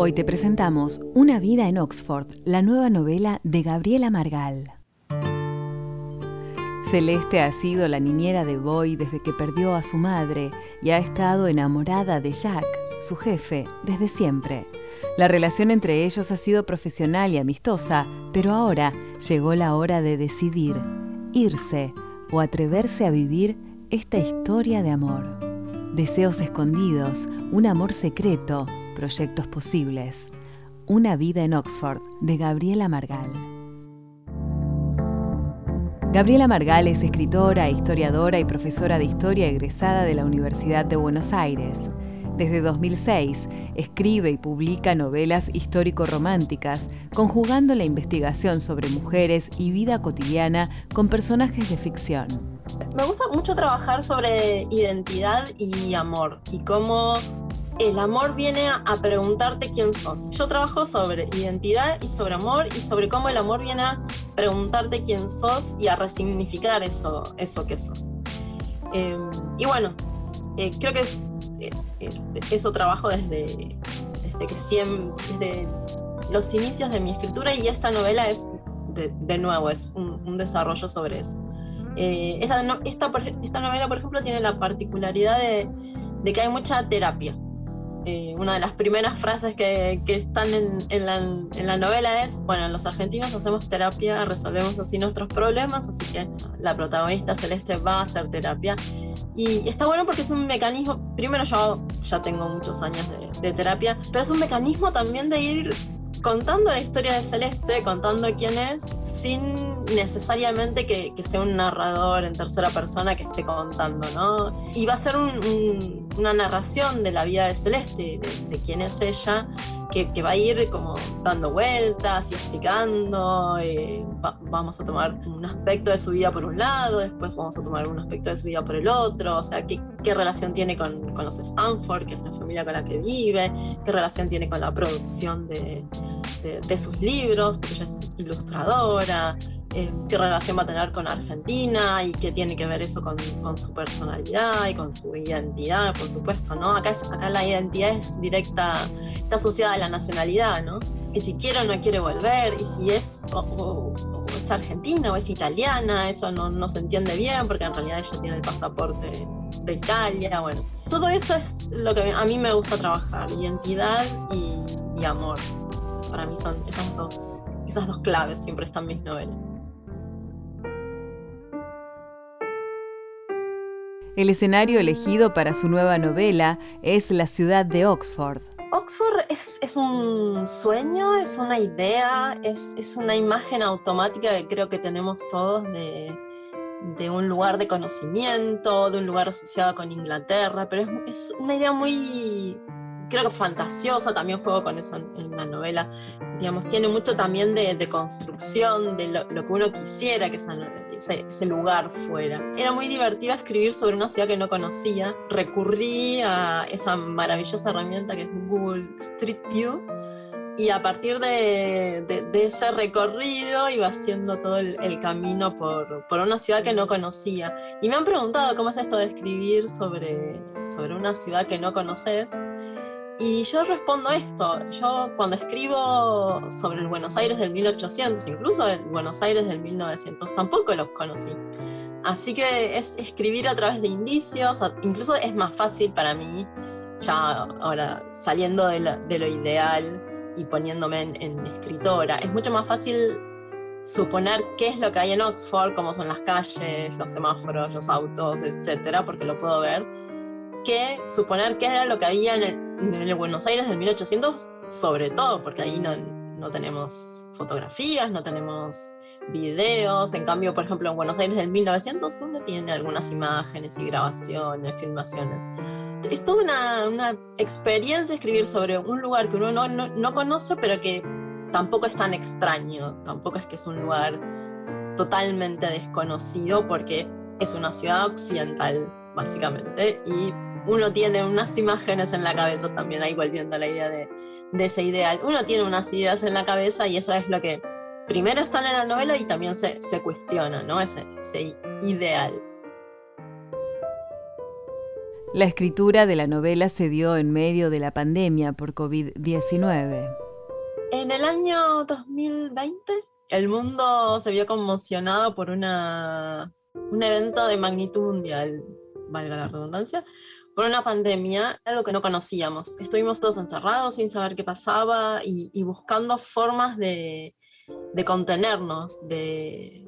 Hoy te presentamos Una vida en Oxford, la nueva novela de Gabriela Margal. Celeste ha sido la niñera de Boy desde que perdió a su madre y ha estado enamorada de Jack, su jefe, desde siempre. La relación entre ellos ha sido profesional y amistosa, pero ahora llegó la hora de decidir, irse o atreverse a vivir esta historia de amor. Deseos escondidos, un amor secreto, proyectos posibles. Una vida en Oxford, de Gabriela Margal. Gabriela Margal es escritora, historiadora y profesora de historia egresada de la Universidad de Buenos Aires. Desde 2006 escribe y publica novelas histórico-románticas, conjugando la investigación sobre mujeres y vida cotidiana con personajes de ficción. Me gusta mucho trabajar sobre identidad y amor y cómo el amor viene a preguntarte quién sos. Yo trabajo sobre identidad y sobre amor y sobre cómo el amor viene a preguntarte quién sos y a resignificar eso, eso que sos. Em, y bueno, eh, creo que eh, eh, eso trabajo desde, desde los inicios de mi escritura y esta novela es de, nuevo, es un, desarrollo sobre eso. esta, esta, novela, por ejemplo, tiene la particularidad de que hay mucha terapia. Eh, una de las primeras frases que, están en, la, novela es, bueno, los argentinos hacemos terapia, resolvemos así nuestros problemas, así que la protagonista Celeste va a hacer terapia. Y está bueno porque es un mecanismo, primero yo ya tengo muchos años de, terapia, pero es un mecanismo también de ir contando la historia de Celeste, contando quién es, sin necesariamente que, sea un narrador en tercera persona que esté contando, ¿no? Y va a ser una narración de la vida de Celeste, de, quién es ella, que, va a ir como dando vueltas y explicando. Eh, vamos a tomar un aspecto de su vida por un lado, después vamos a tomar un aspecto de su vida por el otro, o sea, qué, qué relación tiene con, con, los Stanford, que es la familia con la que vive, qué relación tiene con la producción de, de sus libros, porque ella es ilustradora, eh, qué relación va a tener con Argentina y qué tiene que ver eso con, su personalidad y con su identidad, por supuesto, ¿no? Acá, es, acá la identidad es directa, está asociada a la nacionalidad, ¿no? Y si quiere o no quiere volver, y si es o, es argentina o es italiana, eso no, se entiende bien porque en realidad ella tiene el pasaporte de Italia, bueno. Todo eso es lo que a mí me gusta trabajar, identidad y, y amor. Para mí son esas dos, esas dos claves, siempre están mis novelas. El escenario elegido para su nueva novela es la ciudad de Oxford. Oxford es, un sueño, es una idea, es, una imagen automática que creo que tenemos todos de, un lugar de conocimiento, de un lugar asociado con Inglaterra, pero es, una idea muy, creo que fantasiosa, también juego con eso en, la novela, digamos, tiene mucho también de, construcción, de lo, que uno quisiera que ese, ese, lugar fuera. Era muy divertido escribir sobre una ciudad que no conocía, recurrí a esa maravillosa herramienta que es Google Street View. Y a partir de, ese recorrido iba haciendo todo el, el camino por, por, una ciudad que no conocía. Y me han preguntado cómo es esto de escribir sobre, sobre una ciudad que no conoces. Y yo respondo esto, yo cuando escribo sobre el Buenos Aires del 1800, incluso el Buenos Aires del 1900, tampoco los conocí. Así que es escribir a través de indicios, incluso es más fácil para mí, ya ahora saliendo de lo, ideal y poniéndome en, escritora, es mucho más fácil suponer qué es lo que hay en Oxford, cómo son las calles, los semáforos, los autos, etcétera, porque lo puedo ver, que suponer qué era lo que había en el, en el Buenos Aires del 1800, sobre todo, porque ahí no, no tenemos fotografías, no tenemos videos. En cambio, por ejemplo, en Buenos Aires del 1900 uno tiene algunas imágenes y grabaciones, filmaciones. es toda una, una, experiencia escribir sobre un lugar que uno no, no, no, conoce, pero que tampoco es tan extraño, tampoco es que es un lugar totalmente desconocido, porque es una ciudad occidental, básicamente, y uno tiene unas imágenes en la cabeza también, ahí volviendo a la idea de, de ese ideal. Uno tiene unas ideas en la cabeza y eso es lo que primero está en la novela y también se, se cuestiona, ¿no? Ese, ese ideal. La escritura de la novela se dio en medio de la pandemia por COVID-19. En el año 2020, el mundo se vio conmocionado por una, un evento de magnitud mundial, valga la redundancia, por una pandemia, algo que no conocíamos. Estuvimos todos encerrados sin saber qué pasaba y, buscando formas de, de contenernos, de,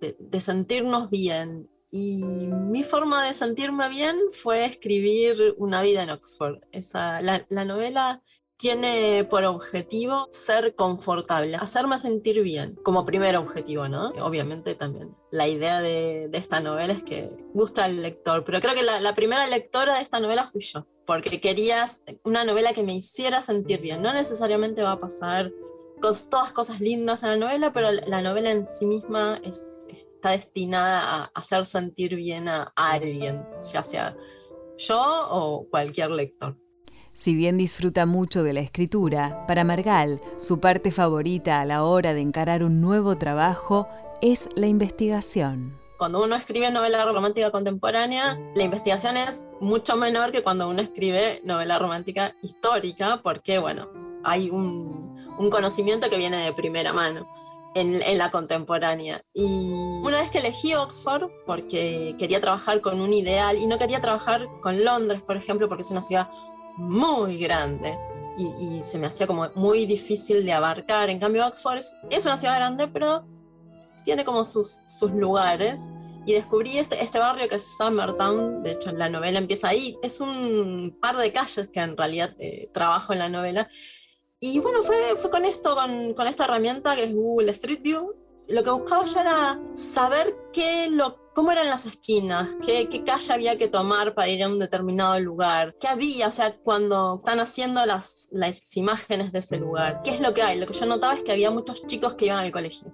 de, sentirnos bien. Y mi forma de sentirme bien fue escribir Una vida en Oxford. Esa, la, la novela tiene por objetivo ser confortable, hacerme sentir bien, como primer objetivo, ¿no? Obviamente también la idea de, de esta novela es que gusta al lector, pero creo que la, la, primera lectora de esta novela fui yo, porque querías una novela que me hiciera sentir bien. No necesariamente va a pasar con todas cosas lindas en la novela, pero la novela en sí misma es, está destinada a hacer sentir bien a alguien, ya sea yo o cualquier lector. Si bien disfruta mucho de la escritura, para Margal, su parte favorita a la hora de encarar un nuevo trabajo es la investigación. Cuando uno escribe novela romántica contemporánea, la investigación es mucho menor que cuando uno escribe novela romántica histórica, porque, bueno, hay un, conocimiento que viene de primera mano. En, en, la contemporánea. Y una vez que elegí Oxford, porque quería trabajar con un ideal y no quería trabajar con Londres, por ejemplo, porque es una ciudad muy grande y, se me hacía como muy difícil de abarcar. En cambio, Oxford es, una ciudad grande, pero tiene como sus, sus lugares. Y descubrí este, este barrio que es Summertown, de hecho la novela empieza ahí, es un par de calles que en realidad eh, trabajo en la novela. Y bueno, fue, fue con esto, con, con esta herramienta que es Google Street View, lo que buscaba yo era saber qué lo, cómo eran las esquinas, qué, qué, calle había que tomar para ir a un determinado lugar, qué había, o sea, cuando están haciendo las, las imágenes de ese lugar, qué es lo que hay. Lo que yo notaba es que había muchos chicos que iban al colegio.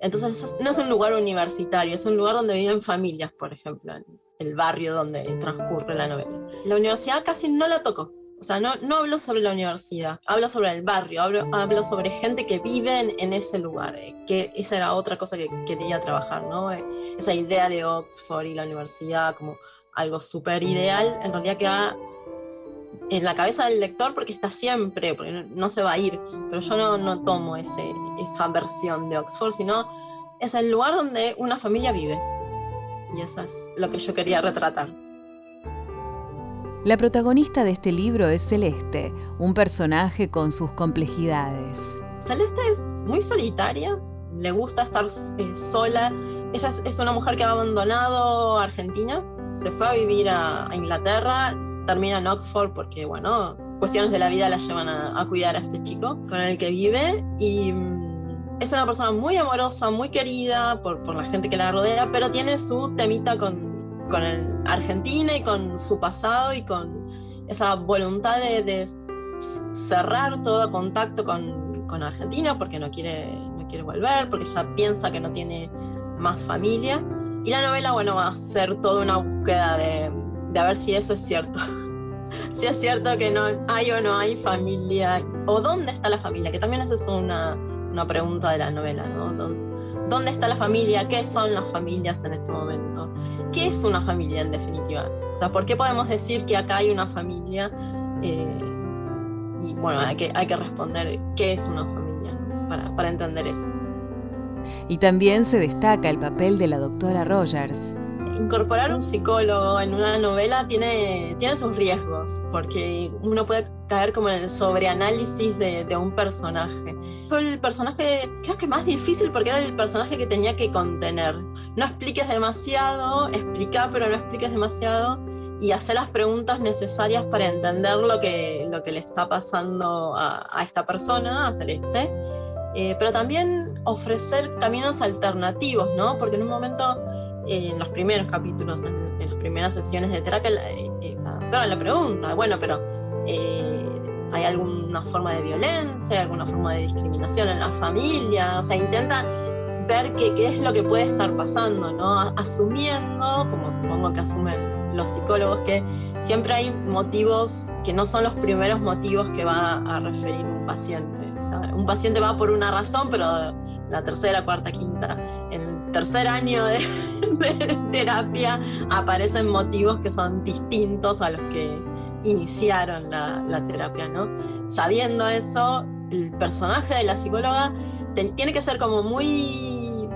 Entonces no es un lugar universitario, es un lugar donde viven familias, por ejemplo, el barrio donde transcurre la novela. La universidad casi no la tocó. O sea, no, no hablo sobre la universidad, hablo sobre el barrio, hablo, hablo sobre gente que vive en, ese lugar, eh, que esa era otra cosa que quería trabajar, ¿no? Eh, esa idea de Oxford y la universidad como algo súper ideal, en realidad queda en la cabeza del lector porque está siempre, porque no, se va a ir, pero yo no, no tomo ese, esa versión de Oxford, sino es el lugar donde una familia vive. Y eso es lo que yo quería retratar. La protagonista de este libro es Celeste, un personaje con sus complejidades. Celeste es muy solitaria, le gusta estar eh, sola. Ella es, una mujer que ha abandonado Argentina, se fue a vivir a, Inglaterra, termina en Oxford porque, bueno, cuestiones de la vida la llevan a, cuidar a este chico con el que vive y mm, es una persona muy amorosa, muy querida por, por la gente que la rodea, pero tiene su temita con, con el Argentina y con su pasado y con esa voluntad de, cerrar todo contacto con, con, Argentina porque no quiere, no quiere volver, porque ya piensa que no tiene más familia. Y la novela, bueno, va a ser toda una búsqueda de, de a ver si eso es cierto. si es cierto que no hay o no hay familia, o dónde está la familia, que también esa es una, una pregunta de la novela, ¿no? ¿Dónde está la familia? ¿Qué son las familias en este momento? ¿Qué es una familia en definitiva? O sea, ¿por qué podemos decir que acá hay una familia? Eh, y bueno, hay que, hay que responder qué es una familia para, para entender eso. Y también se destaca el papel de la doctora Rogers, incorporar un psicólogo en una novela tiene, tiene sus riesgos, porque uno puede caer como en el sobreanálisis de, de un personaje. Fue el personaje, creo que más difícil porque era el personaje que tenía que contener. No expliques demasiado, explica pero no expliques demasiado y hacer las preguntas necesarias para entender lo que, lo que le está pasando a, a esta persona, a Celeste. Eh, pero también ofrecer caminos alternativos, ¿no? Porque en un momento en los primeros capítulos, en, las primeras sesiones de terapia, la, eh, doctora le pregunta, bueno, pero ¿hay alguna forma de violencia, alguna forma de discriminación en la familia? O sea, intenta ver qué, qué es lo que puede estar pasando, ¿no? Asumiendo, como supongo que asumen los psicólogos que siempre hay motivos que no son los primeros motivos que va a referir un paciente. un paciente va por una razón, pero la tercera, cuarta, quinta, en el tercer año de, terapia aparecen motivos que son distintos a los que iniciaron la, terapia, ¿no? Sabiendo eso, el personaje de la psicóloga tiene que ser como muy,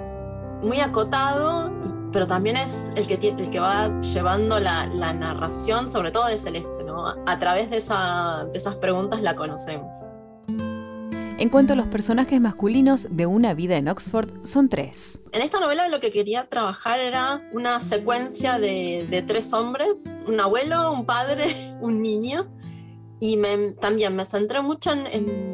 muy acotado pero también es el que, el que va llevando la, narración, sobre todo de Celeste, ¿no? A través de, de esas preguntas la conocemos. En cuanto a los personajes masculinos de una vida en Oxford, son tres. En esta novela lo que quería trabajar era una secuencia de, tres hombres, un abuelo, un padre, un niño, y también me centré mucho en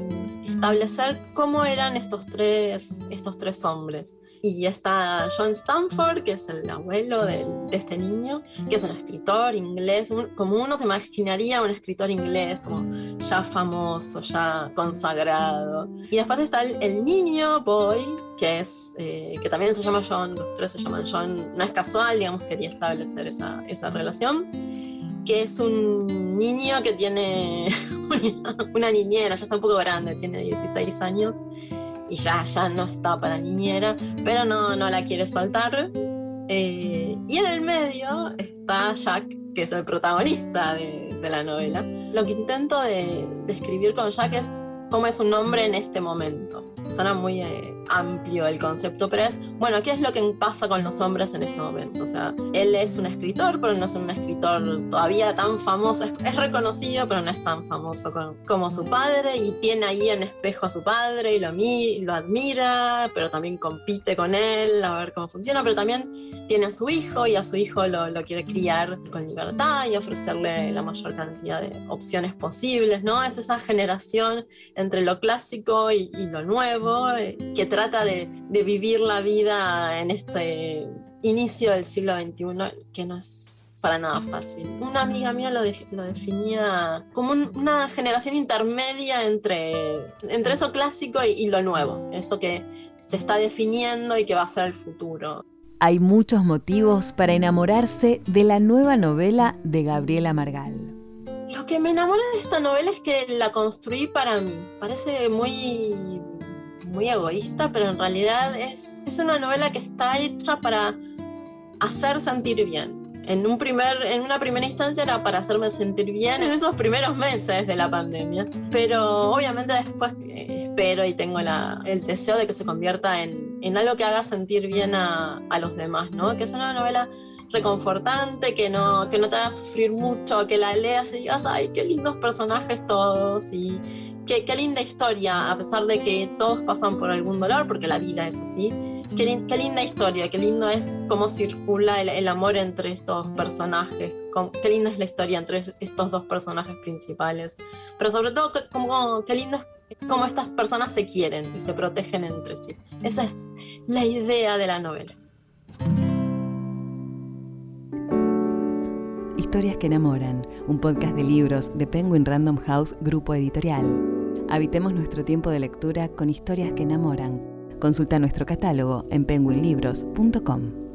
establecer cómo eran estos tres, estos tres hombres. Y está John Stanford, que es el abuelo de este niño, que es un escritor inglés, como uno se imaginaría un escritor inglés, como ya famoso, ya consagrado. Y después está el, niño, Boy, que, es, eh, que también se llama John, los tres se llaman John, no es casual, digamos, quería establecer esa, esa relación que es un niño que tiene una niñera, ya está un poco grande, tiene 16 años y ya, ya no está para niñera, pero no, no la quiere soltar. Eh, y en el medio está Jack, que es el protagonista de, la novela. Lo que intento de, de, escribir con Jack es cómo es un hombre en este momento. Suena muy... Eh, amplio el concepto, pero es, bueno, ¿qué es lo que pasa con los hombres en este momento? O sea, él es un escritor, pero no es un escritor todavía tan famoso, es, reconocido, pero no es tan famoso como, su padre y tiene ahí en espejo a su padre y lo, lo admira, pero también compite con él a ver cómo funciona, pero también tiene a su hijo y a su hijo lo, quiere criar con libertad y ofrecerle la mayor cantidad de opciones posibles, ¿no? Es esa generación entre lo clásico y, y lo nuevo eh, que trata de, vivir la vida en este inicio del siglo XXI, que no es para nada fácil. Una amiga mía lo, lo definía como una generación intermedia entre, entre eso clásico y, y lo nuevo, eso que se está definiendo y que va a ser el futuro. Hay muchos motivos para enamorarse de la nueva novela de Gabriela Margal. Lo que me enamora de esta novela es que la construí para mí. Parece muy muy egoísta, pero en realidad es, es una novela que está hecha para hacer sentir bien. En, un primer, en una primera instancia era para hacerme sentir bien en esos primeros meses de la pandemia, pero obviamente después espero y tengo la, el deseo de que se convierta en, en algo que haga sentir bien a, a, los demás, ¿no? que es una novela reconfortante, que no, que no te haga sufrir mucho, que la leas y digas, ay, qué lindos personajes todos y Qué, linda historia, a pesar de que todos pasan por algún dolor, porque la vida es así. Qué, linda historia, qué lindo es cómo circula el, amor entre estos personajes. qué linda es la historia entre estos dos personajes principales. Pero sobre todo, cómo, qué lindo es cómo estas personas se quieren y se protegen entre sí. Esa es la idea de la novela. Historias que enamoran, un podcast de libros de Penguin Random House Grupo Editorial. Habitemos nuestro tiempo de lectura con historias que enamoran. Consulta nuestro catálogo en penguinlibros.com.